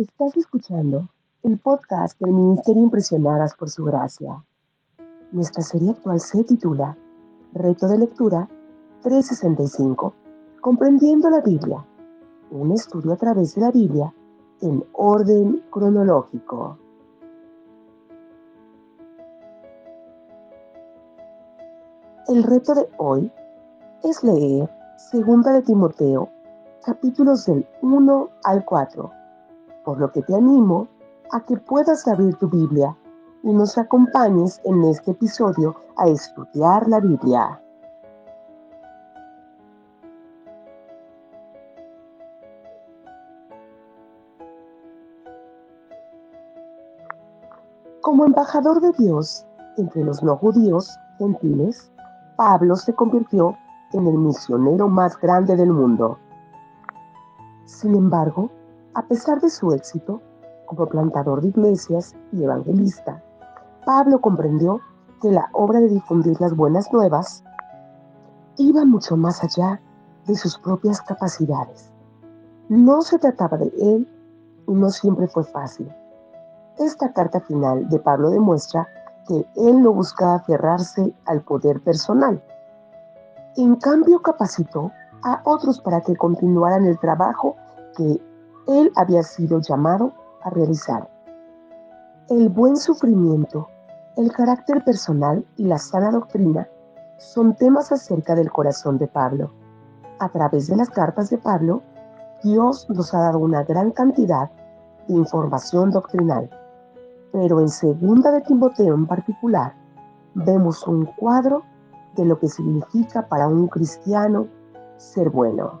Estás escuchando el podcast del Ministerio Impresionadas por Su Gracia. Nuestra serie actual se titula Reto de Lectura 365, Comprendiendo la Biblia, un estudio a través de la Biblia en orden cronológico. El reto de hoy es leer Segunda de Timoteo, capítulos del 1 al 4 por lo que te animo a que puedas abrir tu Biblia y nos acompañes en este episodio a estudiar la Biblia. Como embajador de Dios entre los no judíos gentiles, Pablo se convirtió en el misionero más grande del mundo. Sin embargo, a pesar de su éxito como plantador de iglesias y evangelista, Pablo comprendió que la obra de difundir las buenas nuevas iba mucho más allá de sus propias capacidades. No se trataba de él y no siempre fue fácil. Esta carta final de Pablo demuestra que él no buscaba aferrarse al poder personal. En cambio, capacitó a otros para que continuaran el trabajo que él había sido llamado a realizar. El buen sufrimiento, el carácter personal y la sana doctrina son temas acerca del corazón de Pablo. A través de las cartas de Pablo, Dios nos ha dado una gran cantidad de información doctrinal, pero en segunda de Timoteo en particular, vemos un cuadro de lo que significa para un cristiano ser bueno.